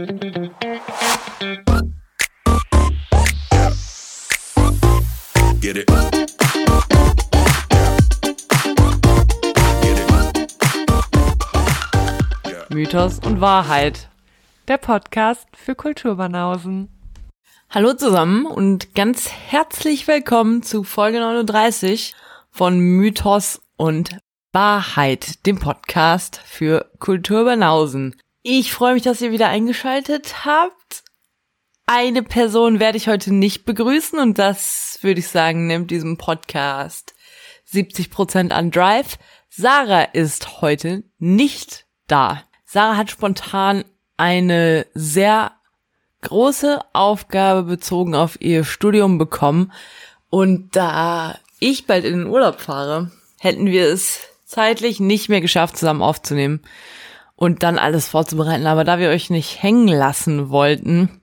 Get it. Mythos und Wahrheit. Der Podcast für Kulturbanausen. Hallo zusammen und ganz herzlich willkommen zu Folge 39 von Mythos und Wahrheit, dem Podcast für Kulturbanausen. Ich freue mich, dass ihr wieder eingeschaltet habt. Eine Person werde ich heute nicht begrüßen und das würde ich sagen, nimmt diesem Podcast 70% an Drive. Sarah ist heute nicht da. Sarah hat spontan eine sehr große Aufgabe bezogen auf ihr Studium bekommen und da ich bald in den Urlaub fahre, hätten wir es zeitlich nicht mehr geschafft, zusammen aufzunehmen und dann alles vorzubereiten. Aber da wir euch nicht hängen lassen wollten,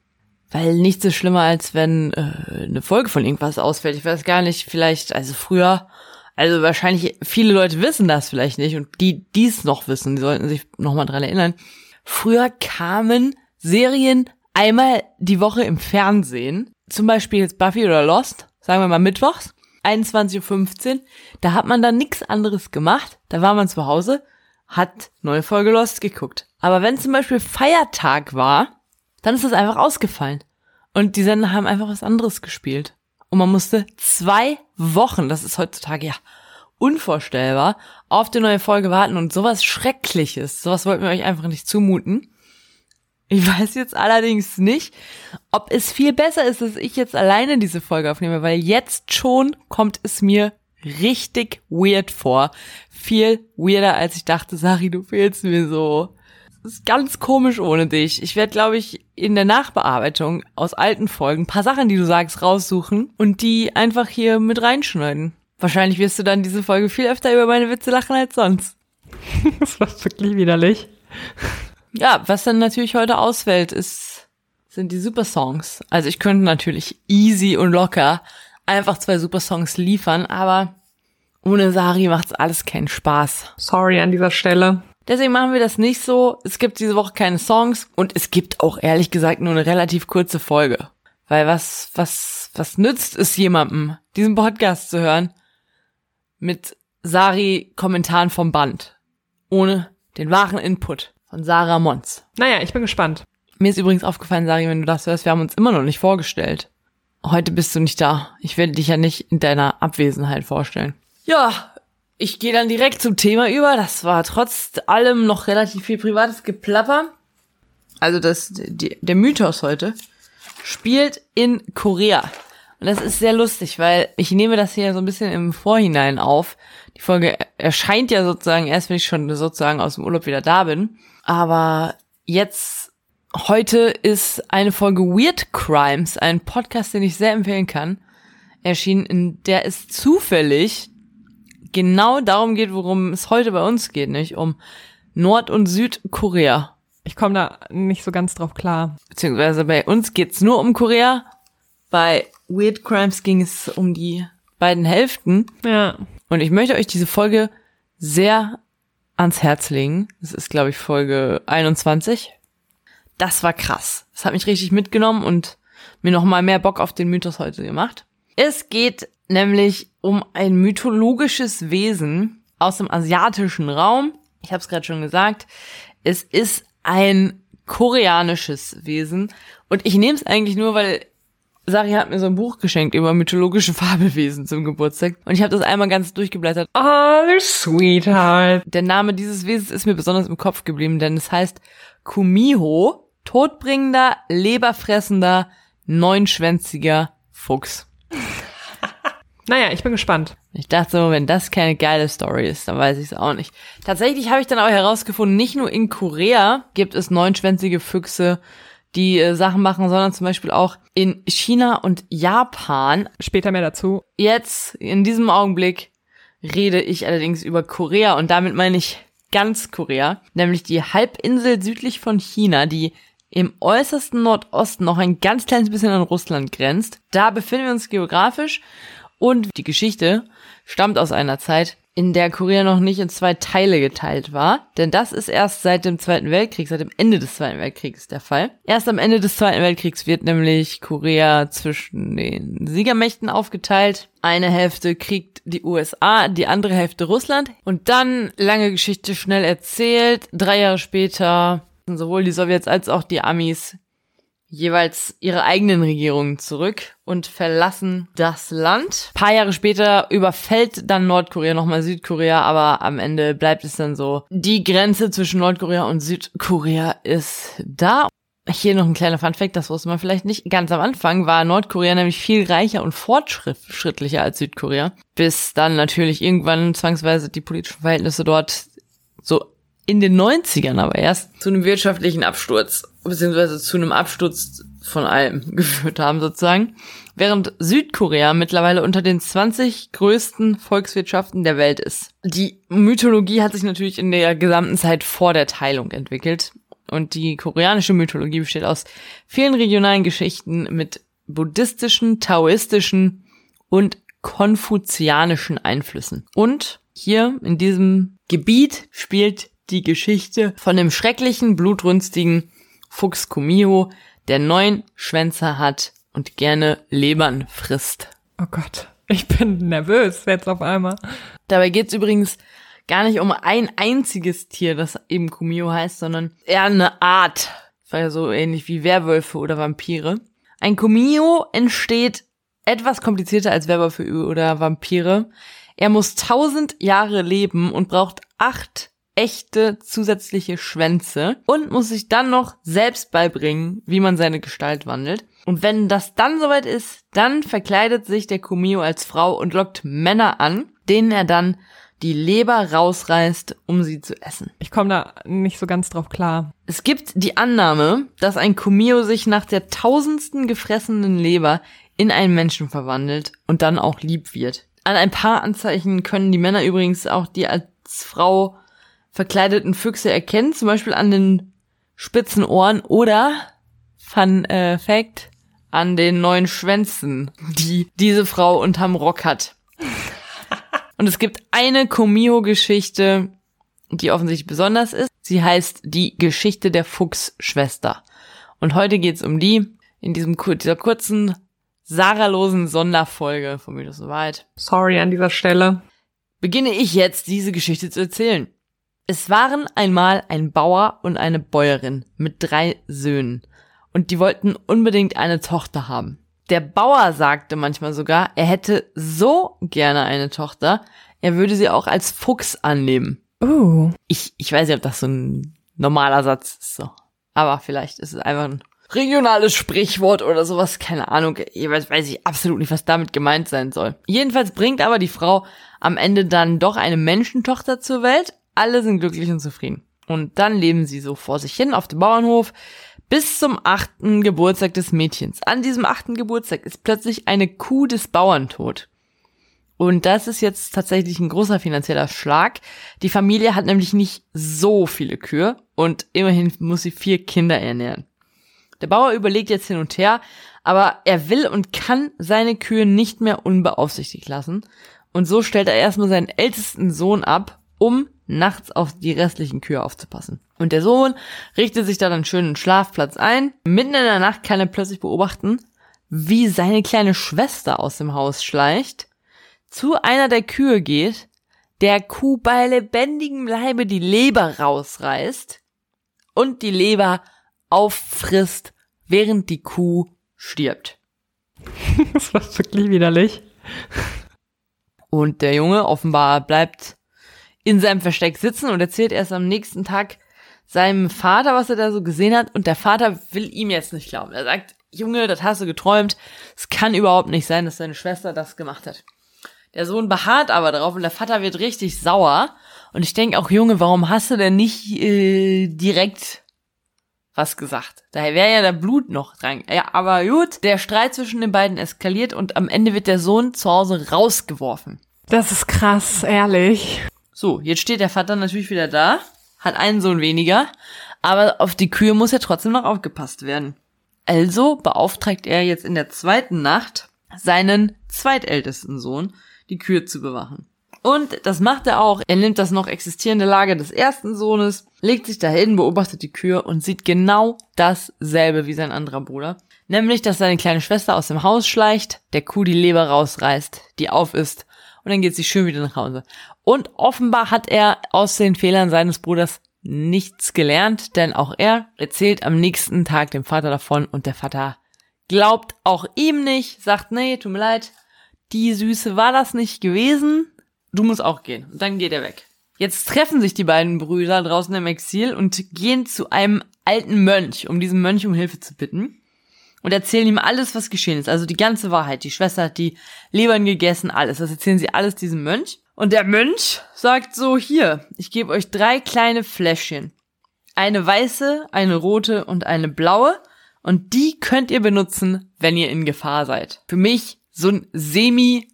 weil nichts so schlimmer, als wenn äh, eine Folge von irgendwas ausfällt. Ich weiß gar nicht, vielleicht, also früher, also wahrscheinlich viele Leute wissen das vielleicht nicht und die, die es noch wissen, die sollten sich nochmal dran erinnern. Früher kamen Serien einmal die Woche im Fernsehen, zum Beispiel jetzt Buffy oder Lost, sagen wir mal mittwochs, 21.15 Uhr, da hat man dann nichts anderes gemacht, da war man zu Hause, hat neue Folge Lost geguckt. Aber wenn zum Beispiel Feiertag war, dann ist das einfach ausgefallen. Und die Sender haben einfach was anderes gespielt. Und man musste zwei Wochen, das ist heutzutage ja unvorstellbar, auf die neue Folge warten und sowas Schreckliches, sowas wollten wir euch einfach nicht zumuten. Ich weiß jetzt allerdings nicht, ob es viel besser ist, dass ich jetzt alleine diese Folge aufnehme, weil jetzt schon kommt es mir richtig weird vor. Viel weirder, als ich dachte, Sari, du fehlst mir so ist ganz komisch ohne dich. Ich werde, glaube ich, in der Nachbearbeitung aus alten Folgen ein paar Sachen, die du sagst, raussuchen und die einfach hier mit reinschneiden. Wahrscheinlich wirst du dann diese Folge viel öfter über meine Witze lachen als sonst. das war wirklich widerlich. Ja, was dann natürlich heute ausfällt, ist, sind die Supersongs. Also ich könnte natürlich easy und locker einfach zwei Supersongs liefern, aber ohne Sari macht's alles keinen Spaß. Sorry an dieser Stelle. Deswegen machen wir das nicht so. Es gibt diese Woche keine Songs und es gibt auch ehrlich gesagt nur eine relativ kurze Folge. Weil was, was, was nützt es jemandem, diesen Podcast zu hören mit Sari Kommentaren vom Band? Ohne den wahren Input von Sarah Mons. Naja, ich bin gespannt. Mir ist übrigens aufgefallen, Sari, wenn du das hörst, wir haben uns immer noch nicht vorgestellt. Heute bist du nicht da. Ich werde dich ja nicht in deiner Abwesenheit vorstellen. Ja, ich gehe dann direkt zum Thema über. Das war trotz allem noch relativ viel privates Geplapper. Also das, die, der Mythos heute spielt in Korea. Und das ist sehr lustig, weil ich nehme das hier so ein bisschen im Vorhinein auf. Die Folge erscheint ja sozusagen erst, wenn ich schon sozusagen aus dem Urlaub wieder da bin. Aber jetzt, heute ist eine Folge Weird Crimes, ein Podcast, den ich sehr empfehlen kann, erschienen, in der es zufällig genau darum geht, worum es heute bei uns geht, nicht? Um Nord- und Südkorea. Ich komme da nicht so ganz drauf klar. Beziehungsweise bei uns geht's nur um Korea. Bei Weird Crimes ging es um die beiden Hälften. Ja. Und ich möchte euch diese Folge sehr ans Herz legen. Das ist, glaube ich, Folge 21. Das war krass. Das hat mich richtig mitgenommen und mir noch mal mehr Bock auf den Mythos heute gemacht. Es geht nämlich um ein mythologisches Wesen aus dem asiatischen Raum. Ich habe es gerade schon gesagt. Es ist ein koreanisches Wesen und ich nehme es eigentlich nur, weil Sari hat mir so ein Buch geschenkt über mythologische Fabelwesen zum Geburtstag und ich habe das einmal ganz durchgeblättert. Oh, sweetheart. Der Name dieses Wesens ist mir besonders im Kopf geblieben, denn es heißt Kumiho, todbringender, leberfressender, neunschwänziger Fuchs. Naja, ich bin gespannt. Ich dachte so, wenn das keine geile Story ist, dann weiß ich es auch nicht. Tatsächlich habe ich dann auch herausgefunden, nicht nur in Korea gibt es neunschwänzige Füchse, die äh, Sachen machen, sondern zum Beispiel auch in China und Japan. Später mehr dazu. Jetzt, in diesem Augenblick, rede ich allerdings über Korea und damit meine ich ganz Korea, nämlich die Halbinsel südlich von China, die im äußersten Nordosten noch ein ganz kleines bisschen an Russland grenzt. Da befinden wir uns geografisch und die Geschichte stammt aus einer Zeit, in der Korea noch nicht in zwei Teile geteilt war. Denn das ist erst seit dem Zweiten Weltkrieg, seit dem Ende des Zweiten Weltkriegs der Fall. Erst am Ende des Zweiten Weltkriegs wird nämlich Korea zwischen den Siegermächten aufgeteilt. Eine Hälfte kriegt die USA, die andere Hälfte Russland. Und dann, lange Geschichte schnell erzählt, drei Jahre später sowohl die Sowjets als auch die Amis jeweils ihre eigenen Regierungen zurück und verlassen das Land. Ein paar Jahre später überfällt dann Nordkorea nochmal Südkorea, aber am Ende bleibt es dann so. Die Grenze zwischen Nordkorea und Südkorea ist da. Hier noch ein kleiner Funfact, das wusste man vielleicht nicht. Ganz am Anfang war Nordkorea nämlich viel reicher und fortschrittlicher als Südkorea, bis dann natürlich irgendwann zwangsweise die politischen Verhältnisse dort so in den 90ern aber erst zu einem wirtschaftlichen Absturz, beziehungsweise zu einem Absturz von allem geführt haben sozusagen. Während Südkorea mittlerweile unter den 20 größten Volkswirtschaften der Welt ist. Die Mythologie hat sich natürlich in der gesamten Zeit vor der Teilung entwickelt. Und die koreanische Mythologie besteht aus vielen regionalen Geschichten mit buddhistischen, taoistischen und konfuzianischen Einflüssen. Und hier in diesem Gebiet spielt die Geschichte von dem schrecklichen, blutrünstigen Fuchs Kumio, der neun Schwänze hat und gerne Lebern frisst. Oh Gott, ich bin nervös jetzt auf einmal. Dabei geht's übrigens gar nicht um ein einziges Tier, das eben Kumio heißt, sondern eher eine Art. Das war ja so ähnlich wie Werwölfe oder Vampire. Ein Kumio entsteht etwas komplizierter als Werwölfe oder Vampire. Er muss tausend Jahre leben und braucht acht echte zusätzliche Schwänze und muss sich dann noch selbst beibringen, wie man seine Gestalt wandelt. Und wenn das dann soweit ist, dann verkleidet sich der Kumio als Frau und lockt Männer an, denen er dann die Leber rausreißt, um sie zu essen. Ich komme da nicht so ganz drauf klar. Es gibt die Annahme, dass ein Kumio sich nach der tausendsten gefressenen Leber in einen Menschen verwandelt und dann auch lieb wird. An ein paar Anzeichen können die Männer übrigens auch die als Frau verkleideten Füchse erkennen, zum Beispiel an den spitzen Ohren oder, Fun äh, Fact, an den neuen Schwänzen, die diese Frau unterm Rock hat. Und es gibt eine Komio-Geschichte, die offensichtlich besonders ist. Sie heißt die Geschichte der Fuchsschwester. Und heute geht's um die in diesem dieser kurzen saralosen Sonderfolge von Mythos Wahrheit. Sorry an dieser Stelle. Beginne ich jetzt diese Geschichte zu erzählen. Es waren einmal ein Bauer und eine Bäuerin mit drei Söhnen und die wollten unbedingt eine Tochter haben. Der Bauer sagte manchmal sogar, er hätte so gerne eine Tochter, er würde sie auch als Fuchs annehmen. Oh. Ich, ich weiß nicht, ob das so ein normaler Satz ist, so. Aber vielleicht ist es einfach ein regionales Sprichwort oder sowas, keine Ahnung. Jeweils weiß ich absolut nicht, was damit gemeint sein soll. Jedenfalls bringt aber die Frau am Ende dann doch eine Menschentochter zur Welt, alle sind glücklich und zufrieden. Und dann leben sie so vor sich hin auf dem Bauernhof bis zum achten Geburtstag des Mädchens. An diesem achten Geburtstag ist plötzlich eine Kuh des Bauern tot. Und das ist jetzt tatsächlich ein großer finanzieller Schlag. Die Familie hat nämlich nicht so viele Kühe und immerhin muss sie vier Kinder ernähren. Der Bauer überlegt jetzt hin und her, aber er will und kann seine Kühe nicht mehr unbeaufsichtigt lassen. Und so stellt er erstmal seinen ältesten Sohn ab, um nachts auf die restlichen Kühe aufzupassen. Und der Sohn richtet sich dann einen schönen Schlafplatz ein. Mitten in der Nacht kann er plötzlich beobachten, wie seine kleine Schwester aus dem Haus schleicht, zu einer der Kühe geht, der Kuh bei lebendigem Leibe die Leber rausreißt und die Leber auffrisst, während die Kuh stirbt. das war wirklich widerlich. Und der Junge offenbar bleibt in seinem Versteck sitzen und erzählt erst am nächsten Tag seinem Vater, was er da so gesehen hat. Und der Vater will ihm jetzt nicht glauben. Er sagt, Junge, das hast du geträumt. Es kann überhaupt nicht sein, dass deine Schwester das gemacht hat. Der Sohn beharrt aber darauf und der Vater wird richtig sauer. Und ich denke auch, Junge, warum hast du denn nicht äh, direkt was gesagt? Daher wäre ja der Blut noch dran. Ja, aber gut, der Streit zwischen den beiden eskaliert und am Ende wird der Sohn zu Hause rausgeworfen. Das ist krass, ehrlich. So, jetzt steht der Vater natürlich wieder da, hat einen Sohn weniger, aber auf die Kühe muss ja trotzdem noch aufgepasst werden. Also beauftragt er jetzt in der zweiten Nacht seinen zweitältesten Sohn, die Kühe zu bewachen. Und das macht er auch. Er nimmt das noch existierende Lager des ersten Sohnes, legt sich dahin, beobachtet die Kühe und sieht genau dasselbe wie sein anderer Bruder. Nämlich, dass seine kleine Schwester aus dem Haus schleicht, der Kuh die Leber rausreißt, die auf ist und dann geht sie schön wieder nach Hause. Und offenbar hat er aus den Fehlern seines Bruders nichts gelernt, denn auch er erzählt am nächsten Tag dem Vater davon und der Vater glaubt auch ihm nicht, sagt, nee, tut mir leid, die Süße war das nicht gewesen, du musst auch gehen. Und dann geht er weg. Jetzt treffen sich die beiden Brüder draußen im Exil und gehen zu einem alten Mönch, um diesen Mönch um Hilfe zu bitten. Und erzählen ihm alles, was geschehen ist. Also die ganze Wahrheit. Die Schwester hat die Lebern gegessen, alles. Das erzählen sie alles diesem Mönch. Und der Mönch sagt so, hier, ich gebe euch drei kleine Fläschchen. Eine weiße, eine rote und eine blaue. Und die könnt ihr benutzen, wenn ihr in Gefahr seid. Für mich so ein semi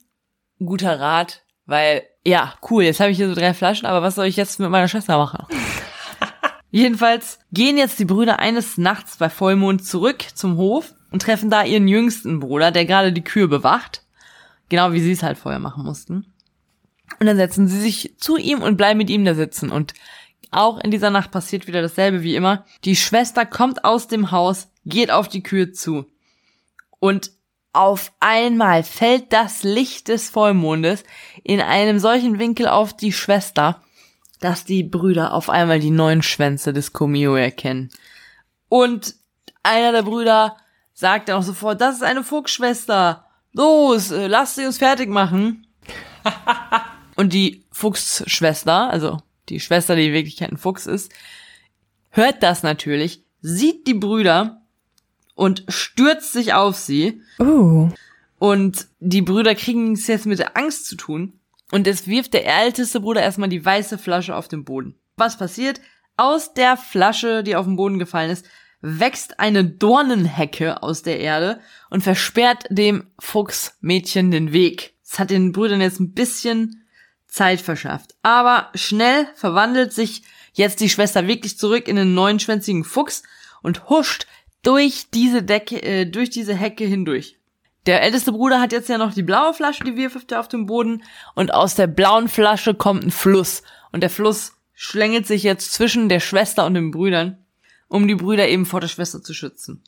guter Rat, weil, ja, cool, jetzt habe ich hier so drei Flaschen, aber was soll ich jetzt mit meiner Schwester machen? Jedenfalls gehen jetzt die Brüder eines Nachts bei Vollmond zurück zum Hof und treffen da ihren jüngsten Bruder, der gerade die Kühe bewacht. Genau wie sie es halt vorher machen mussten. Und dann setzen sie sich zu ihm und bleiben mit ihm da sitzen. Und auch in dieser Nacht passiert wieder dasselbe wie immer. Die Schwester kommt aus dem Haus, geht auf die Kühe zu. Und auf einmal fällt das Licht des Vollmondes in einem solchen Winkel auf die Schwester, dass die Brüder auf einmal die neuen Schwänze des Komio erkennen. Und einer der Brüder sagt dann auch sofort, das ist eine Fuchsschwester. Los, äh, lasst sie uns fertig machen. Und die Fuchsschwester, also die Schwester, die in Wirklichkeit ein Fuchs ist, hört das natürlich, sieht die Brüder und stürzt sich auf sie. Oh. Und die Brüder kriegen es jetzt mit der Angst zu tun. Und es wirft der älteste Bruder erstmal die weiße Flasche auf den Boden. Was passiert? Aus der Flasche, die auf den Boden gefallen ist, wächst eine Dornenhecke aus der Erde und versperrt dem Fuchsmädchen den Weg. Das hat den Brüdern jetzt ein bisschen Zeit verschafft. Aber schnell verwandelt sich jetzt die Schwester wirklich zurück in einen neunschwänzigen Fuchs und huscht durch diese Decke, äh, durch diese Hecke hindurch. Der älteste Bruder hat jetzt ja noch die blaue Flasche, die wirft er auf den Boden und aus der blauen Flasche kommt ein Fluss und der Fluss schlängelt sich jetzt zwischen der Schwester und den Brüdern, um die Brüder eben vor der Schwester zu schützen.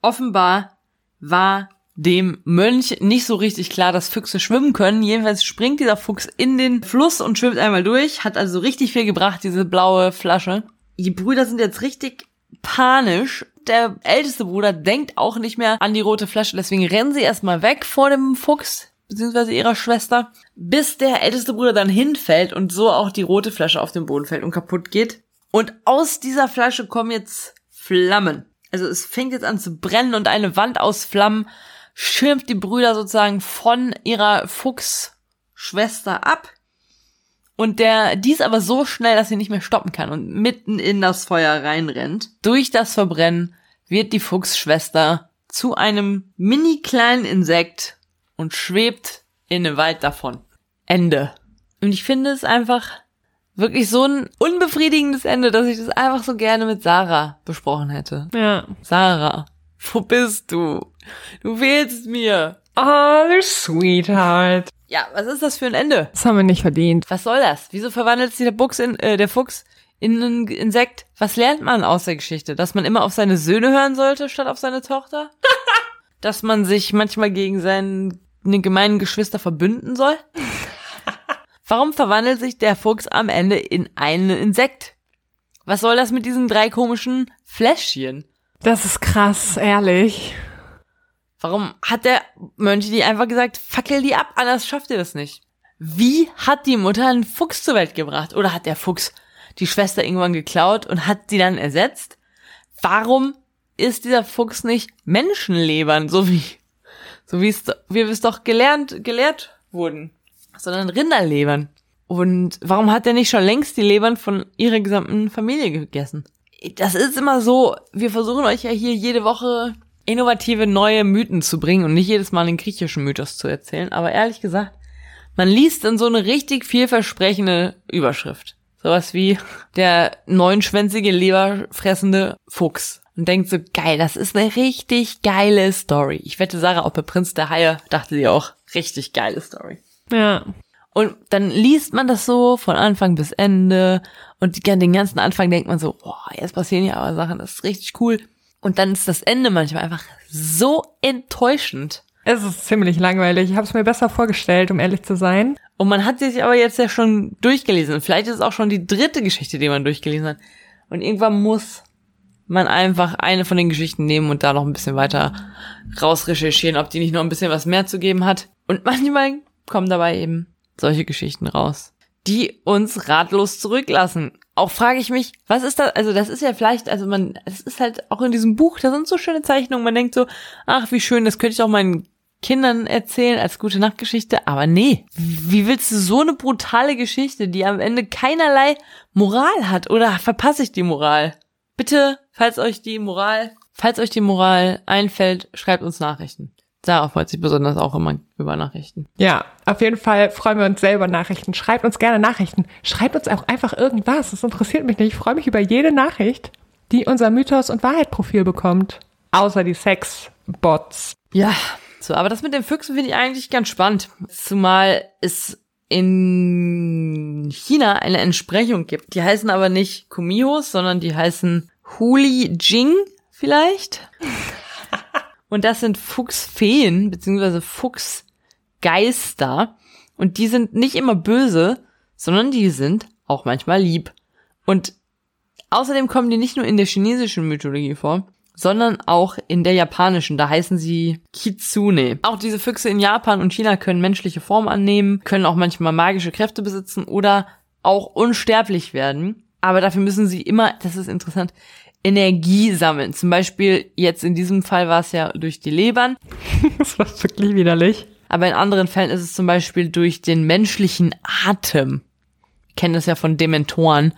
Offenbar war dem Mönch nicht so richtig klar, dass Füchse schwimmen können. Jedenfalls springt dieser Fuchs in den Fluss und schwimmt einmal durch, hat also richtig viel gebracht, diese blaue Flasche. Die Brüder sind jetzt richtig panisch der älteste Bruder denkt auch nicht mehr an die rote Flasche, deswegen rennen sie erstmal weg vor dem Fuchs, beziehungsweise ihrer Schwester, bis der älteste Bruder dann hinfällt und so auch die rote Flasche auf den Boden fällt und kaputt geht. Und aus dieser Flasche kommen jetzt Flammen. Also es fängt jetzt an zu brennen und eine Wand aus Flammen schirmt die Brüder sozusagen von ihrer Fuchsschwester ab. Und der, die ist aber so schnell, dass sie nicht mehr stoppen kann und mitten in das Feuer reinrennt. Durch das Verbrennen wird die Fuchsschwester zu einem mini kleinen Insekt und schwebt in den Wald davon. Ende. Und ich finde es einfach wirklich so ein unbefriedigendes Ende, dass ich das einfach so gerne mit Sarah besprochen hätte. Ja. Sarah, wo bist du? Du fehlst mir. Oh, Sweetheart. Ja, was ist das für ein Ende? Das haben wir nicht verdient. Was soll das? Wieso verwandelt sich der, Buchs in, äh, der Fuchs in ein Insekt? Was lernt man aus der Geschichte? Dass man immer auf seine Söhne hören sollte, statt auf seine Tochter? Dass man sich manchmal gegen seine gemeinen Geschwister verbünden soll? Warum verwandelt sich der Fuchs am Ende in ein Insekt? Was soll das mit diesen drei komischen Fläschchen? Das ist krass, ehrlich. Warum hat der Mönch die einfach gesagt, fackel die ab, anders schafft ihr das nicht? Wie hat die Mutter einen Fuchs zur Welt gebracht? Oder hat der Fuchs die Schwester irgendwann geklaut und hat sie dann ersetzt? Warum ist dieser Fuchs nicht Menschenlebern, so wie, so wie es, wie wir es doch gelernt, gelehrt wurden, sondern Rinderlebern? Und warum hat er nicht schon längst die Lebern von ihrer gesamten Familie gegessen? Das ist immer so, wir versuchen euch ja hier jede Woche innovative neue Mythen zu bringen und nicht jedes Mal den griechischen Mythos zu erzählen. Aber ehrlich gesagt, man liest dann so eine richtig vielversprechende Überschrift. Sowas wie der neunschwänzige, leberfressende Fuchs. Und denkt so, geil, das ist eine richtig geile Story. Ich wette, Sarah auch bei Prinz der Haie dachte sie auch, richtig geile Story. Ja. Und dann liest man das so von Anfang bis Ende und den ganzen Anfang denkt man so, boah, jetzt passieren ja aber Sachen, das ist richtig cool. Und dann ist das Ende manchmal einfach so enttäuschend. Es ist ziemlich langweilig. Ich habe es mir besser vorgestellt, um ehrlich zu sein. Und man hat sich aber jetzt ja schon durchgelesen. Und vielleicht ist es auch schon die dritte Geschichte, die man durchgelesen hat. Und irgendwann muss man einfach eine von den Geschichten nehmen und da noch ein bisschen weiter rausrecherchieren, ob die nicht noch ein bisschen was mehr zu geben hat. Und manchmal kommen dabei eben solche Geschichten raus, die uns ratlos zurücklassen. Auch frage ich mich, was ist das? Also das ist ja vielleicht, also man, es ist halt auch in diesem Buch, da sind so schöne Zeichnungen. Man denkt so, ach wie schön, das könnte ich auch meinen Kindern erzählen als gute Nachtgeschichte. Aber nee, wie willst du so eine brutale Geschichte, die am Ende keinerlei Moral hat? Oder verpasse ich die Moral? Bitte, falls euch die Moral, falls euch die Moral einfällt, schreibt uns Nachrichten. Sarah freut sich besonders auch immer über Nachrichten. Ja, auf jeden Fall freuen wir uns selber Nachrichten. Schreibt uns gerne Nachrichten. Schreibt uns auch einfach irgendwas. Das interessiert mich nicht. Ich freue mich über jede Nachricht, die unser Mythos- und Wahrheit-Profil bekommt. Außer die Sex-Bots. Ja, so, aber das mit den Füchsen finde ich eigentlich ganz spannend. Zumal es in China eine Entsprechung gibt. Die heißen aber nicht Kumihos, sondern die heißen Huli Jing vielleicht. Und das sind Fuchsfeen, beziehungsweise Fuchsgeister. Und die sind nicht immer böse, sondern die sind auch manchmal lieb. Und außerdem kommen die nicht nur in der chinesischen Mythologie vor, sondern auch in der japanischen. Da heißen sie Kitsune. Auch diese Füchse in Japan und China können menschliche Form annehmen, können auch manchmal magische Kräfte besitzen oder auch unsterblich werden. Aber dafür müssen sie immer, das ist interessant, Energie sammeln. Zum Beispiel jetzt in diesem Fall war es ja durch die Lebern, Das war wirklich widerlich. aber in anderen Fällen ist es zum Beispiel durch den menschlichen Atem. Wir kennen das ja von Dementoren.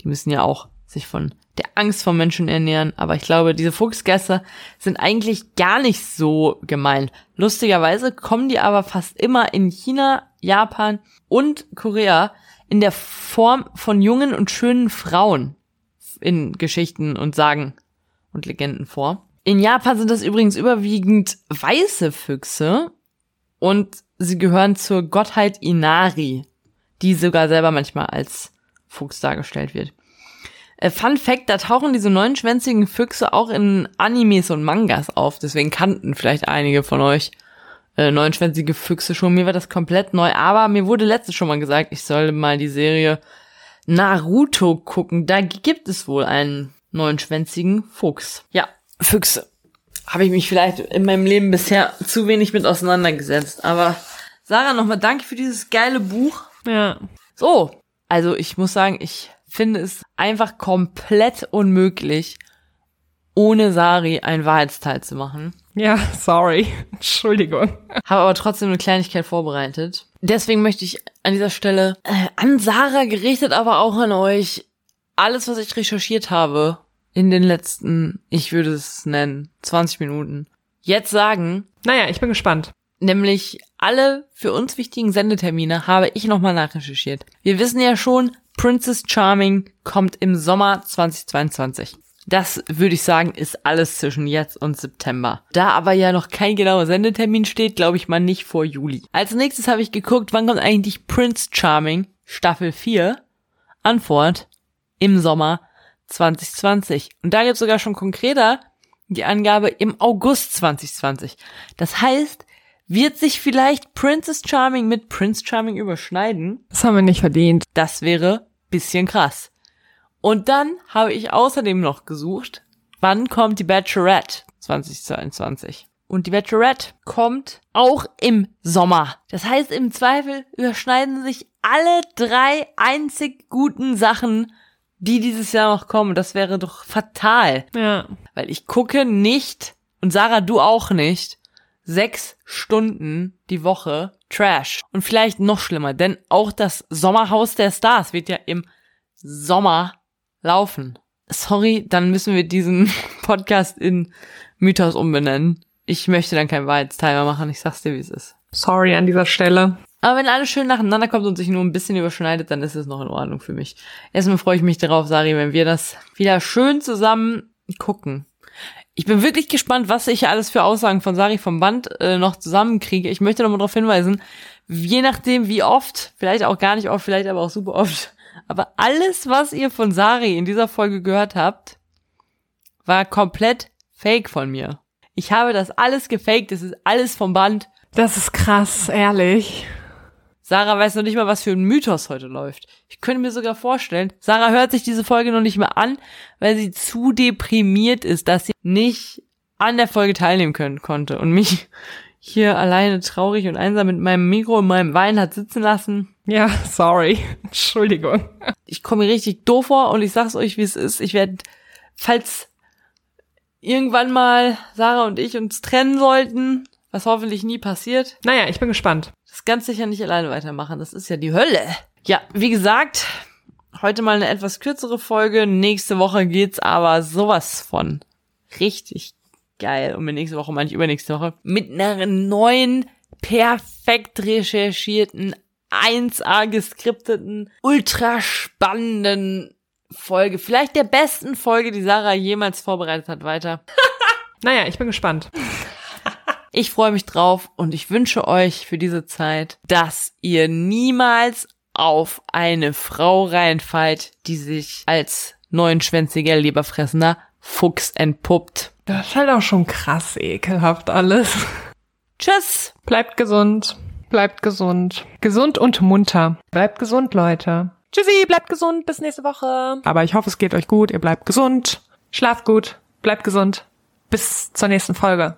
Die müssen ja auch sich von der Angst vor Menschen ernähren. Aber ich glaube, diese Fuchsgäste sind eigentlich gar nicht so gemein. Lustigerweise kommen die aber fast immer in China, Japan und Korea in der Form von jungen und schönen Frauen in Geschichten und Sagen und Legenden vor. In Japan sind das übrigens überwiegend weiße Füchse und sie gehören zur Gottheit Inari, die sogar selber manchmal als Fuchs dargestellt wird. Äh, Fun Fact, da tauchen diese neunschwänzigen Füchse auch in Animes und Mangas auf, deswegen kannten vielleicht einige von euch äh, neunschwänzige Füchse schon. Mir war das komplett neu, aber mir wurde letztes schon mal gesagt, ich soll mal die Serie Naruto gucken. Da gibt es wohl einen neunschwänzigen Fuchs. Ja, Füchse. Habe ich mich vielleicht in meinem Leben bisher zu wenig mit auseinandergesetzt. Aber Sarah, nochmal danke für dieses geile Buch. Ja. So, also ich muss sagen, ich finde es einfach komplett unmöglich, ohne Sari ein Wahrheitsteil zu machen. Ja, sorry. Entschuldigung. Habe aber trotzdem eine Kleinigkeit vorbereitet. Deswegen möchte ich an dieser Stelle äh, an Sarah gerichtet, aber auch an euch alles, was ich recherchiert habe in den letzten, ich würde es nennen, 20 Minuten, jetzt sagen, Naja, ich bin gespannt. nämlich alle für uns wichtigen Sendetermine habe ich nochmal nachrecherchiert. Wir wissen ja schon, Princess Charming kommt im Sommer 2022. Das würde ich sagen, ist alles zwischen jetzt und September. Da aber ja noch kein genauer Sendetermin steht, glaube ich mal nicht vor Juli. Als nächstes habe ich geguckt, wann kommt eigentlich Prince Charming Staffel 4? Antwort im Sommer 2020. Und da gibt es sogar schon konkreter die Angabe im August 2020. Das heißt, wird sich vielleicht Princess Charming mit Prince Charming überschneiden? Das haben wir nicht verdient. Das wäre bisschen krass. Und dann habe ich außerdem noch gesucht, wann kommt die Bachelorette 2022? Und die Bachelorette kommt auch im Sommer. Das heißt, im Zweifel überschneiden sich alle drei einzig guten Sachen, die dieses Jahr noch kommen. Das wäre doch fatal. Ja. Weil ich gucke nicht, und Sarah, du auch nicht, sechs Stunden die Woche Trash. Und vielleicht noch schlimmer, denn auch das Sommerhaus der Stars wird ja im Sommer laufen. Sorry, dann müssen wir diesen Podcast in Mythos umbenennen. Ich möchte dann kein Wahrheitsteil mehr machen, ich sag's dir, wie es ist. Sorry an dieser Stelle. Aber wenn alles schön nacheinander kommt und sich nur ein bisschen überschneidet, dann ist es noch in Ordnung für mich. Erstmal freue ich mich darauf, Sari, wenn wir das wieder schön zusammen gucken. Ich bin wirklich gespannt, was ich alles für Aussagen von Sari vom Band äh, noch zusammenkriege. Ich möchte nochmal darauf hinweisen, je nachdem wie oft, vielleicht auch gar nicht oft, vielleicht aber auch super oft, aber alles, was ihr von Sari in dieser Folge gehört habt, war komplett fake von mir. Ich habe das alles gefaked, es ist alles vom Band. Das ist krass, ehrlich. Sarah weiß noch nicht mal, was für ein Mythos heute läuft. Ich könnte mir sogar vorstellen, Sarah hört sich diese Folge noch nicht mehr an, weil sie zu deprimiert ist, dass sie nicht an der Folge teilnehmen können konnte und mich hier alleine traurig und einsam mit meinem Mikro und meinem Wein hat sitzen lassen. Ja, sorry. Entschuldigung. Ich komme mir richtig doof vor und ich sag's euch, wie es ist. Ich werde, falls irgendwann mal Sarah und ich uns trennen sollten, was hoffentlich nie passiert. Naja, ich bin gespannt das ganz sicher nicht alleine weitermachen. Das ist ja die Hölle. Ja, wie gesagt, heute mal eine etwas kürzere Folge. Nächste Woche geht's aber sowas von richtig geil. Und mit nächste Woche meine ich übernächste Woche. Mit einer neuen, perfekt recherchierten, 1A geskripteten, ultra spannenden Folge. Vielleicht der besten Folge, die Sarah jemals vorbereitet hat, weiter. naja, ich bin gespannt. Ich freue mich drauf und ich wünsche euch für diese Zeit, dass ihr niemals auf eine Frau reinfallt, die sich als neunschwänziger, lieberfressender Fuchs entpuppt. Das ist halt auch schon krass ekelhaft alles. Tschüss. Bleibt gesund. Bleibt gesund. Gesund und munter. Bleibt gesund, Leute. Tschüssi, bleibt gesund. Bis nächste Woche. Aber ich hoffe, es geht euch gut. Ihr bleibt gesund. Schlaft gut. Bleibt gesund. Bis zur nächsten Folge.